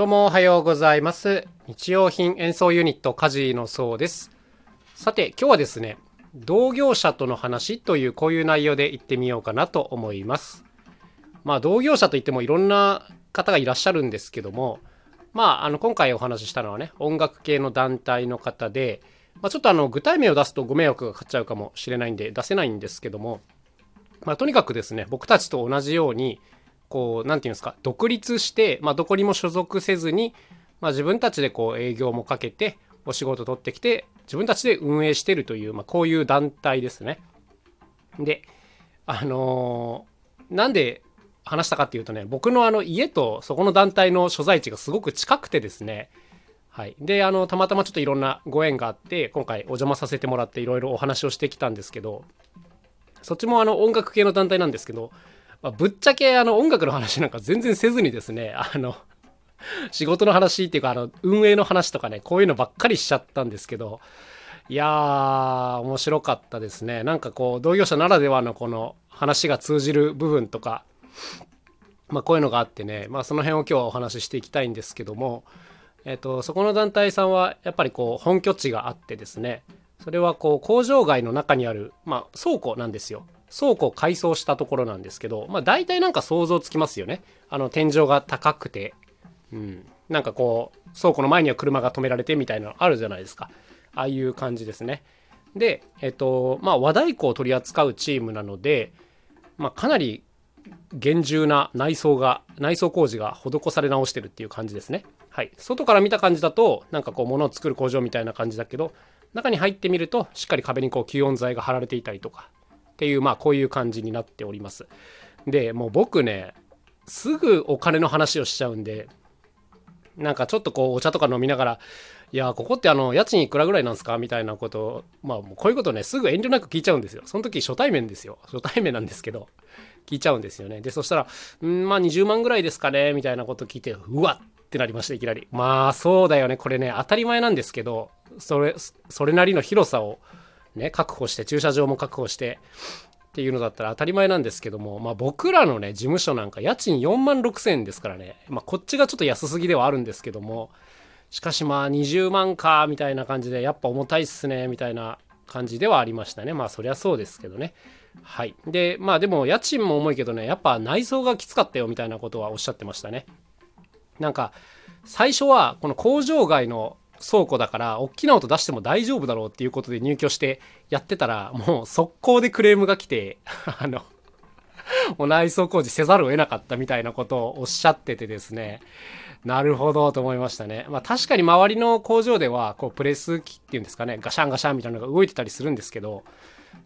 どうもおはようございます。日用品演奏ユニットカジのそうです。さて今日はですね、同業者との話というこういう内容で言ってみようかなと思います。まあ同業者といってもいろんな方がいらっしゃるんですけども、まああの今回お話ししたのはね、音楽系の団体の方で、まあ、ちょっとあの具体名を出すとご迷惑がかかっちゃうかもしれないんで出せないんですけども、まあ、とにかくですね僕たちと同じようにこう何て言うんですか独立して、まあ、どこにも所属せずに、まあ、自分たちでこう営業もかけてお仕事取ってきて自分たちで運営してるという、まあ、こういう団体ですね。であのーなんで話したかっていうとね僕のあの家とそこの団体の所在地がすごく近くてですねはい、であのたまたまちょっといろんなご縁があって今回お邪魔させてもらっていろいろお話をしてきたんですけどそっちもあの音楽系の団体なんですけど、まあぶっちゃけあの音楽の話なんか全然せずにですね あの仕事の話っていうかあの運営の話とかねこういうのばっかりしちゃったんですけどいやー面白かったですね。なんかこう同業者ならではのこの話が通じる部分とかまあこういうのがあってねまあその辺を今日はお話ししていきたいんですけどもえっとそこの団体さんはやっぱりこう本拠地があってですねそれはこう工場街の中にある、まあ、倉庫なんですよ。倉庫を改装したところなんですけど、まあ、大体なんか想像つきますよね。あの天井が高くて、うん、なんかこう倉庫の前には車が止められてみたいなのあるじゃないですか。ああいう感じですね。でえっとまあ和太鼓を取り扱うチームなので、まあ、かなり厳重な内装が内装工事が施され直してるっていう感じですね。はい。外から見た感じだとなんかこう物を作る工場みたいな感じだけど中に入ってみるとしっかり壁にこう吸音材が貼られていたりとか。っていうまあこういう感じになっております。でもう僕ねすぐお金の話をしちゃうんでなんかちょっとこうお茶とか飲みながらいやここってあの家賃いくらぐらいなんすか？みたいなことをまあもうこういうことねすぐ遠慮なく聞いちゃうんですよ。その時初対面ですよ。初対面なんですけど聞いちゃうんですよね。でそしたら「んまあ20万ぐらいですかね」みたいなこと聞いてうわっってなりましたいきなり。まあそうだよね。これね当たり前なんですけどそれそれなりの広さをね確保して駐車場も確保してっていうのだったら当たり前なんですけども、まあ、僕らのね事務所なんか家賃4万6千円ですからね、まあ、こっちがちょっと安すぎではあるんですけどもしかしまあ20万かみたいな感じでやっぱ重たいっすねみたいな感じではありましたね。まあそりゃそうですけどね。はい。でまあでも家賃も重いけどねやっぱ内装がきつかったよみたいなことはおっしゃってましたね。なんか最初はこの工場街の倉庫だから大きな音出しても大丈夫だろうっていうことで入居してやってたらもう速攻でクレームが来て あのもう内装工事せざるを得なかったみたいなことをおっしゃっててですね。なるほどと思いましたね。まあ確かに周りの工場ではこうプレス機っていうんですかね。ガシャンガシャンみたいなのが動いてたりするんですけど。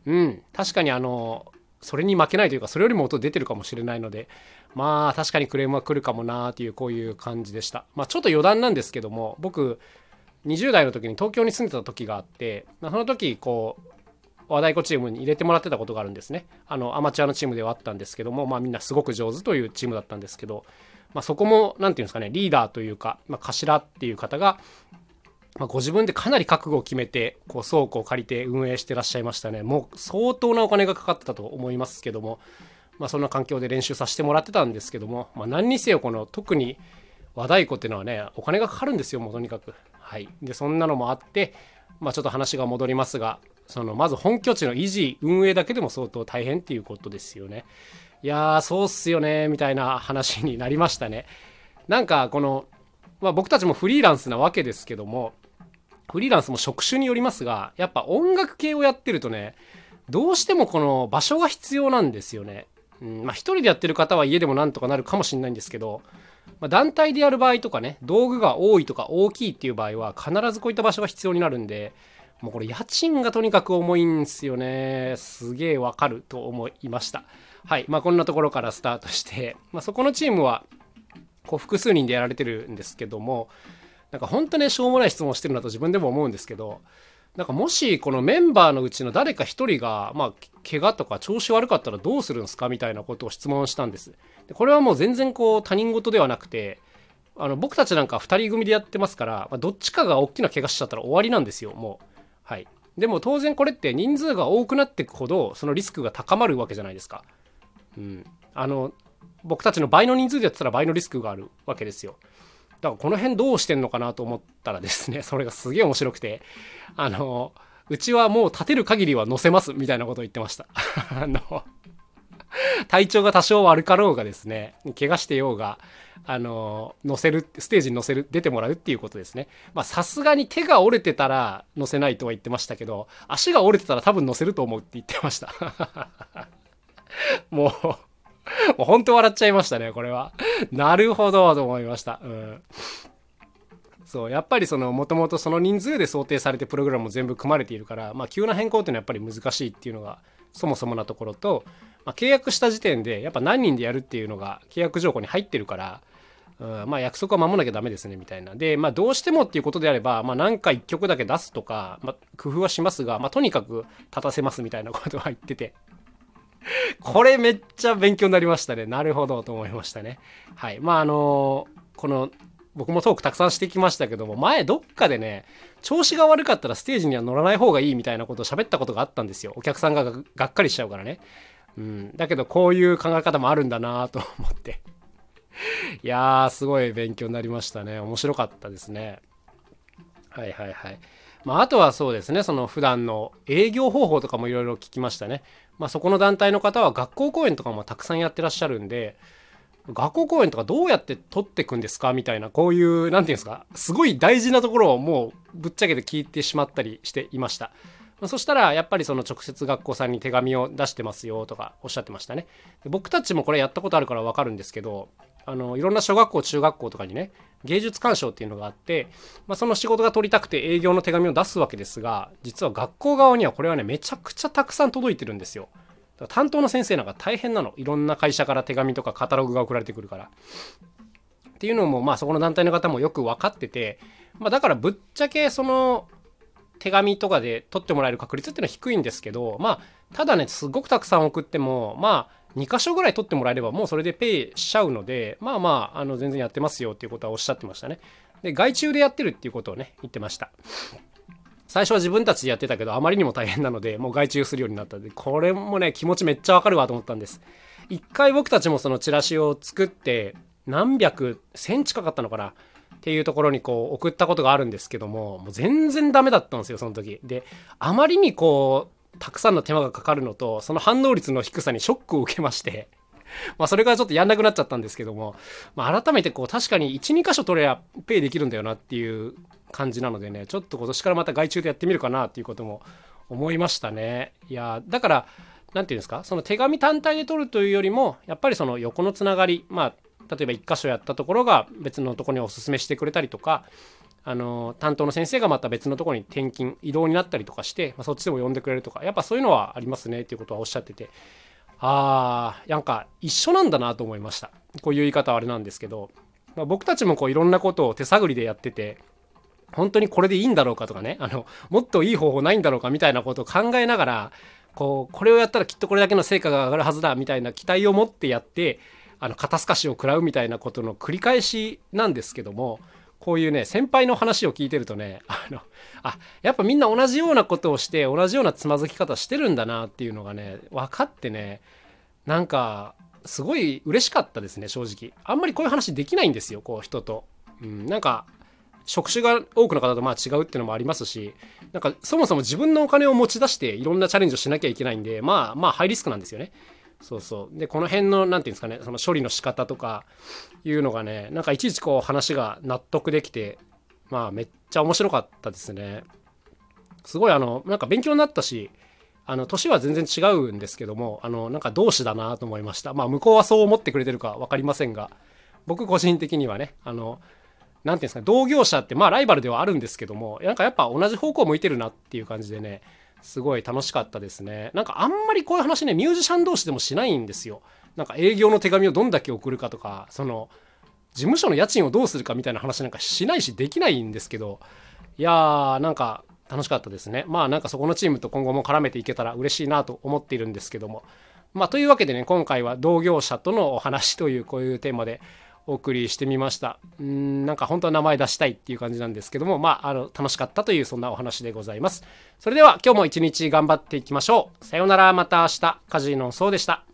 うん。確かにあのそれに負けないというかそれよりも音出てるかもしれないので。まあ確かにクレームは来るかもなーっていうこういう感じでした。まあちょっと余談なんですけども僕20代の時に東京に住んでた時があって、ま、その時こう和太鼓チームに入れてもらってたことがあるんですね。あのアマチュアのチームではあったんですけども、まあ、みんなすごく上手というチームだったんですけど、まあ、そこも何て言うんですかねリーダーというか、まあ、頭っていう方が、まあ、ご自分でかなり覚悟を決めてこう倉庫を借りて運営してらっしゃいましたね。もう相当なお金がかかってたと思いますけども、まあ、そんな環境で練習させてもらってたんですけども、まあ、何にせよこの特に和太鼓っていうのはねお金がかかるんですよもうとにかく。はい。でそんなのもあってまあちょっと話が戻りますがそのまず本拠地の維持運営だけでも相当大変っていうことですよね。いやーそうっすよねみたいな話になりましたね。なんかこの、まあ、僕たちもフリーランスなわけですけどもフリーランスも職種によりますがやっぱ音楽系をやってるとねどうしてもこの場所が必要なんですよね。うんまあ人でやってる方は家でもなんとかなるかもしれないんですけどまあ、団体でやる場合とかね道具が多いとか大きいっていう場合は必ずこういった場所が必要になるんでもうこれ家賃がとにかく重いんすよね。すげえわかると思いました。はい。まあこんなところからスタートして、まあ、そこのチームはこう複数人でやられてるんですけどもなんか本当ねしょうもない質問してるなと自分でも思うんですけどなんかもしこのメンバーのうちの誰か一人が、まあ、怪我とか調子悪かったらどうするんですかみたいなことを質問したんです。でこれはもう全然こう他人事ではなくて、あの僕たちなんか2人組でやってますから、まあ、どっちかが大きな怪我しちゃったら終わりなんですよ、もう。はい。でも当然これって人数が多くなっていくほど、そのリスクが高まるわけじゃないですか。うん。あの、僕たちの倍の人数でやってたら倍のリスクがあるわけですよ。だからこの辺どうしてんのかなと思ったらですね、それがすげえ面白くて、あの、うちはもう立てる限りは乗せますみたいなことを言ってました。あの、体調が多少悪かろうがですね、怪我してようが、あの、乗せる、ステージに乗せる、出てもらうっていうことですね。まあ、さすがに手が折れてたら乗せないとは言ってましたけど、足が折れてたら多分乗せると思うって言ってました。もう、もう本当笑っちゃいましたね、これは。なるほど、と思いました。うん。そう、やっぱりその、もともとその人数で想定されてプログラムも全部組まれているから、まあ、急な変更っていうのはやっぱり難しいっていうのが、そもそもなところと、まあ、契約した時点でやっぱ何人でやるっていうのが契約条項に入ってるから、うん、まあ約束は守らなきゃダメですねみたいな。で、まあどうしてもっていうことであれば、まあなんか1曲だけ出すとか、まあ工夫はしますが、まあとにかく立たせますみたいなことは言ってて。これめっちゃ勉強になりましたね。なるほどと思いましたね。はい。まああのこの僕もトークたくさんしてきましたけども、前どっかでね、調子が悪かったらステージには乗らない方がいいみたいなことを喋ったことがあったんですよ。お客さんががっかりしちゃうからね。うん。だけどこういう考え方もあるんだなと思って。いやー、すごい勉強になりましたね。面白かったですね。はいはいはい。まあ、あとはそうですね、その普段の営業方法とかもいろいろ聞きましたね。まあ、そこの団体の方は学校公演とかもたくさんやってらっしゃるんで、学校公演とかどうやって取っていくんですか？みたいな、こういう、なんていうんですか、すごい大事なところをもうぶっちゃけて聞いてしまったりしていました。ま、そしたら、やっぱりその直接学校さんに手紙を出してますよとかおっしゃってましたね。僕たちもこれやったことあるからわかるんですけど、あの、いろんな小学校、中学校とかにね、芸術鑑賞っていうのがあって、まあ、その仕事が取りたくて営業の手紙を出すわけですが、実は学校側にはこれはね、めちゃくちゃたくさん届いてるんですよ。担当の先生なんか大変なのいろんな会社から手紙とかカタログが送られてくるからっていうのもまあそこの団体の方もよく分かってて、まあ、だからぶっちゃけその手紙とかで取ってもらえる確率っていうのは低いんですけどまあただねすごくたくさん送ってもまあ2箇所ぐらい取ってもらえればもうそれでペイしちゃうのでまあまああの全然やってますよっていうことはおっしゃってましたね。で外注でやってるっていうことをね言ってました。最初は自分たちでやってたけどあまりにも大変なのでもう外注するようになったんでこれもね気持ちめっちゃわかるわと思ったんです。一回僕たちもそのチラシを作って何百1000近かったのかなっていうところにこう送ったことがあるんですけどももう全然ダメだったんですよその時。であまりにこうたくさんの手間がかかるのとその反応率の低さにショックを受けまして まあそれからちょっとやんなくなっちゃったんですけども、まあ、改めてこう確かに12箇所取ればペイできるんだよなっていう感じなのでねちょっと今年からまた外注でやってみるかなっていうことも思いましたね。いやだから何て言うんですかその手紙単体で取るというよりもやっぱりその横のつながりまあ例えば1箇所やったところが別のところにおすすめしてくれたりとかあの担当の先生がまた別のところに転勤移動になったりとかして、まあ、そっちでも呼んでくれるとかやっぱそういうのはありますねっていうことはおっしゃっててあーなんか一緒なんだなと思いました。こういう言い方はあれなんですけど、まあ、僕たちもこういろんなことを手探りでやってて本当にこれでいいんだろうかとかね、あの、もっといい方法ないんだろうかみたいなことを考えながら、こう、これをやったらきっとこれだけの成果が上がるはずだみたいな期待を持ってやって、あの、肩透かしを食らうみたいなことの繰り返しなんですけども、こういうね、先輩の話を聞いてるとね、あの、あ、やっぱみんな同じようなことをして、同じようなつまずき方してるんだなっていうのがね、分かってね、なんか、すごい嬉しかったですね、正直。あんまりこういう話できないんですよ、こう人と。うん、なんか、職種が多くの方とまあ違うっていうのもありますし、なんかそもそも自分のお金を持ち出していろんなチャレンジをしなきゃいけないんで、まあまあハイリスクなんですよね。そうそう。で、この辺の、なんていうんですかね、その処理の仕方とかいうのがね、なんかいちいちこう話が納得できて、まあめっちゃ面白かったですね。すごいあの、なんか勉強になったし、あの、年は全然違うんですけども、あの、なんか同志だなと思いました。まあ向こうはそう思ってくれてるか分かりませんが、僕個人的にはね、あの、何ていうんですか同業者ってまあライバルではあるんですけどもなんかやっぱ同じ方向向いてるなっていう感じでねすごい楽しかったですね。なんかあんまりこういう話ねミュージシャン同士でもしないんですよ。なんか営業の手紙をどんだけ送るかとかその事務所の家賃をどうするかみたいな話なんかしないしできないんですけどいやーなんか楽しかったですね。まあなんかそこのチームと今後も絡めていけたら嬉しいなと思っているんですけども。まあというわけでね今回は同業者とのお話というこういうテーマでお送りしてみました。うんなんか本当は名前出したいっていう感じなんですけども、まあ、あの、楽しかったというそんなお話でございます。それでは今日も一日頑張っていきましょう。さようなら、また明日、カジノそうでした。